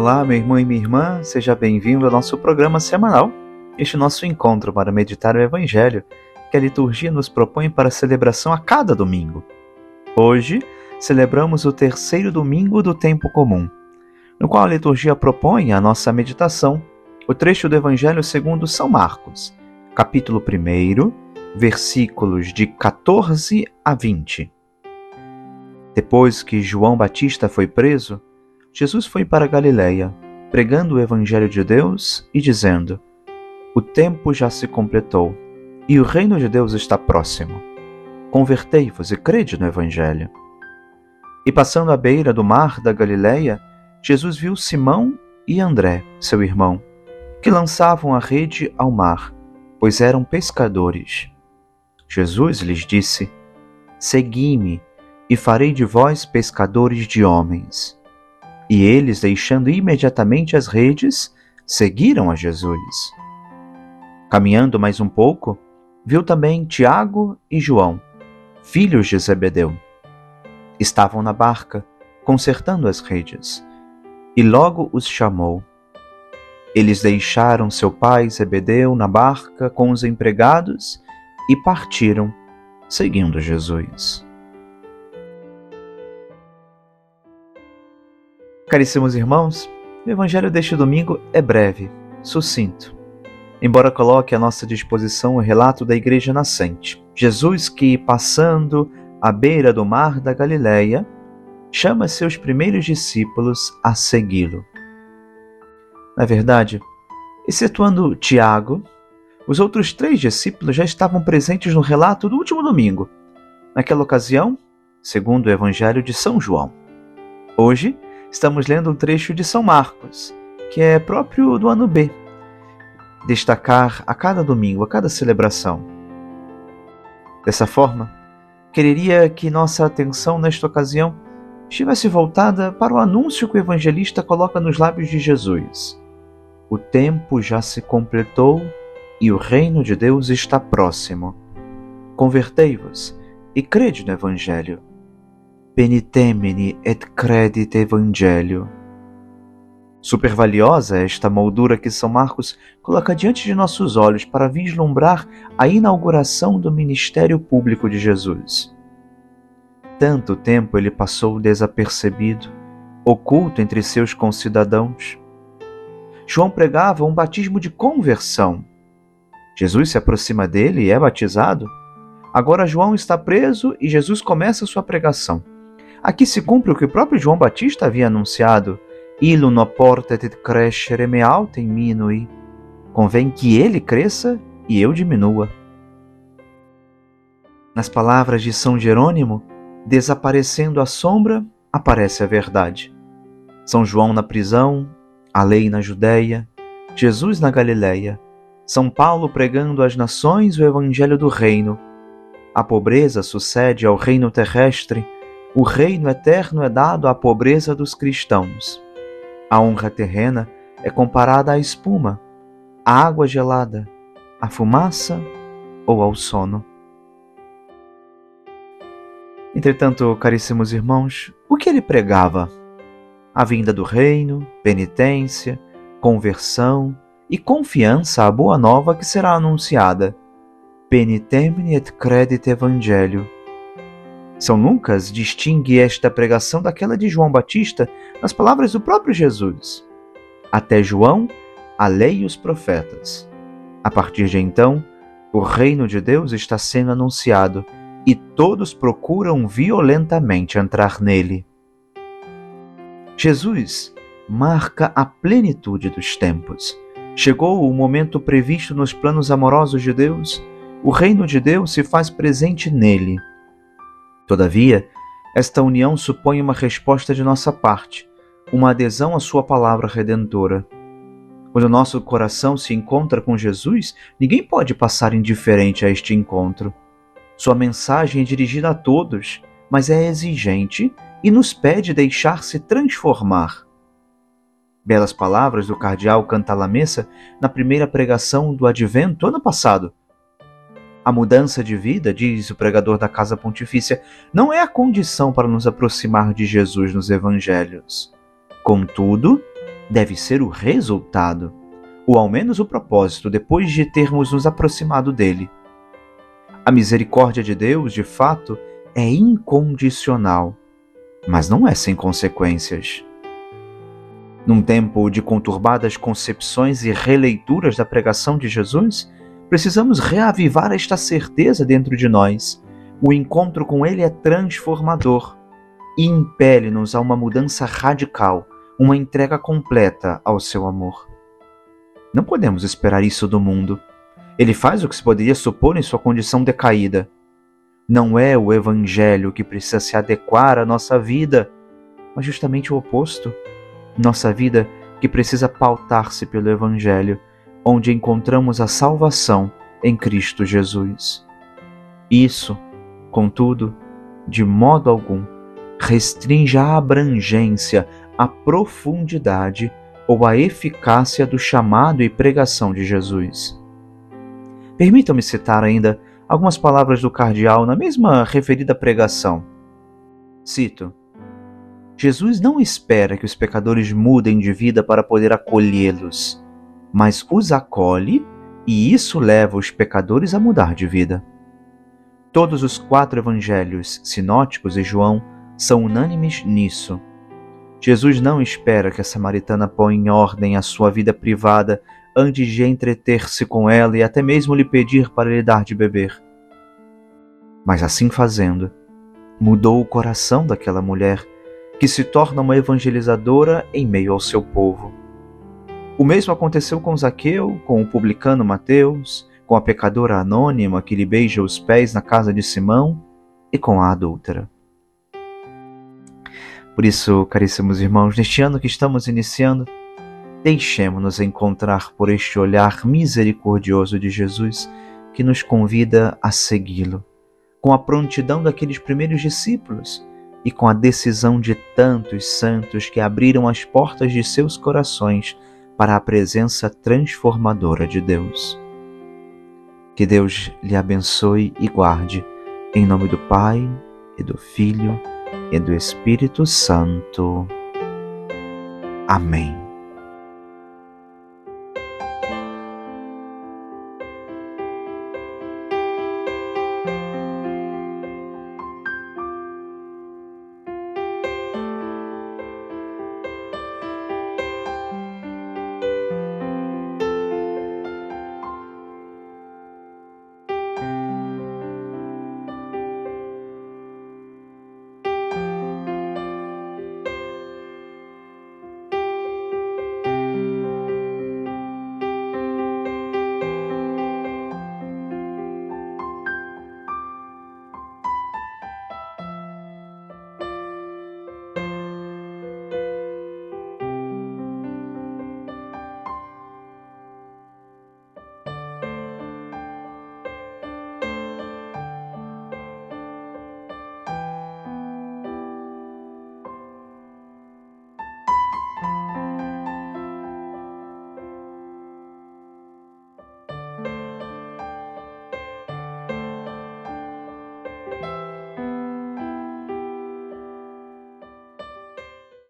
Olá, meu irmão e minha irmã, seja bem-vindo ao nosso programa semanal, este nosso encontro para meditar o Evangelho que a liturgia nos propõe para celebração a cada domingo. Hoje, celebramos o terceiro domingo do tempo comum, no qual a liturgia propõe a nossa meditação o trecho do Evangelho segundo São Marcos, capítulo 1, versículos de 14 a 20. Depois que João Batista foi preso, Jesus foi para Galiléia, pregando o Evangelho de Deus e dizendo: O tempo já se completou e o reino de Deus está próximo. Convertei-vos e crede no Evangelho. E passando à beira do mar da Galiléia, Jesus viu Simão e André, seu irmão, que lançavam a rede ao mar, pois eram pescadores. Jesus lhes disse: Segui-me, e farei de vós pescadores de homens. E eles, deixando imediatamente as redes, seguiram a Jesus. Caminhando mais um pouco, viu também Tiago e João, filhos de Zebedeu. Estavam na barca, consertando as redes, e logo os chamou. Eles deixaram seu pai Zebedeu na barca com os empregados e partiram, seguindo Jesus. Caríssimos irmãos, o Evangelho deste domingo é breve, sucinto, embora coloque à nossa disposição o relato da Igreja nascente. Jesus que, passando à beira do mar da Galileia, chama seus primeiros discípulos a segui-lo. Na verdade, excetuando Tiago, os outros três discípulos já estavam presentes no relato do último domingo, naquela ocasião, segundo o Evangelho de São João. Hoje, estamos lendo um trecho de São Marcos, que é próprio do ano B, destacar a cada domingo, a cada celebração. Dessa forma, quereria que nossa atenção nesta ocasião estivesse voltada para o anúncio que o evangelista coloca nos lábios de Jesus. O tempo já se completou e o reino de Deus está próximo. Convertei-vos e crede no Evangelho penitemini et credit evangelho. Super valiosa é esta moldura que São Marcos coloca diante de nossos olhos para vislumbrar a inauguração do ministério público de Jesus. Tanto tempo ele passou desapercebido, oculto entre seus concidadãos. João pregava um batismo de conversão. Jesus se aproxima dele e é batizado. Agora João está preso e Jesus começa sua pregação. Aqui se cumpre o que o próprio João Batista havia anunciado: Ilum no portet et crescere me altem minui. Convém que ele cresça e eu diminua. Nas palavras de São Jerônimo, desaparecendo a sombra, aparece a verdade. São João na prisão, a lei na Judéia, Jesus na Galiléia, São Paulo pregando às nações o evangelho do reino. A pobreza sucede ao reino terrestre o reino eterno é dado à pobreza dos cristãos. A honra terrena é comparada à espuma, à água gelada, à fumaça ou ao sono. Entretanto, caríssimos irmãos, o que ele pregava? A vinda do reino, penitência, conversão e confiança à boa nova que será anunciada. Penitemini et credit evangelho são Lucas distingue esta pregação daquela de João Batista nas palavras do próprio Jesus. Até João, a lei e os profetas. A partir de então, o reino de Deus está sendo anunciado e todos procuram violentamente entrar nele. Jesus marca a plenitude dos tempos. Chegou o momento previsto nos planos amorosos de Deus. O reino de Deus se faz presente nele Todavia, esta união supõe uma resposta de nossa parte, uma adesão à Sua palavra redentora. Quando nosso coração se encontra com Jesus, ninguém pode passar indiferente a este encontro. Sua mensagem é dirigida a todos, mas é exigente e nos pede deixar-se transformar. Belas palavras do cardeal Cantalamessa na primeira pregação do Advento ano passado, a mudança de vida, diz o pregador da Casa Pontifícia, não é a condição para nos aproximar de Jesus nos Evangelhos. Contudo, deve ser o resultado, ou ao menos o propósito, depois de termos nos aproximado dele. A misericórdia de Deus, de fato, é incondicional, mas não é sem consequências. Num tempo de conturbadas concepções e releituras da pregação de Jesus, precisamos reavivar esta certeza dentro de nós. O encontro com Ele é transformador e impele-nos a uma mudança radical, uma entrega completa ao seu amor. Não podemos esperar isso do mundo. Ele faz o que se poderia supor em sua condição decaída. Não é o Evangelho que precisa se adequar à nossa vida, mas justamente o oposto. Nossa vida que precisa pautar-se pelo Evangelho, onde encontramos a salvação em Cristo Jesus. Isso, contudo, de modo algum, restringe a abrangência, a profundidade ou a eficácia do chamado e pregação de Jesus. Permitam-me citar ainda algumas palavras do cardeal na mesma referida pregação. Cito: Jesus não espera que os pecadores mudem de vida para poder acolhê-los, mas os acolhe e isso leva os pecadores a mudar de vida. Todos os quatro evangelhos, sinóticos e João, são unânimes nisso. Jesus não espera que a samaritana ponha em ordem a sua vida privada antes de entreter-se com ela e até mesmo lhe pedir para lhe dar de beber. Mas assim fazendo, mudou o coração daquela mulher que se torna uma evangelizadora em meio ao seu povo. O mesmo aconteceu com Zaqueu, com o publicano Mateus, com a pecadora anônima que lhe beija os pés na casa de Simão e com a adúltera. Por isso, caríssimos irmãos, neste ano que estamos iniciando, deixemos-nos encontrar por este olhar misericordioso de Jesus que nos convida a segui-lo, com a prontidão daqueles primeiros discípulos e com a decisão de tantos santos que abriram as portas de seus corações para a presença transformadora de Deus. Que Deus lhe abençoe e guarde, em nome do Pai e do Filho e do Espírito Santo. Amém.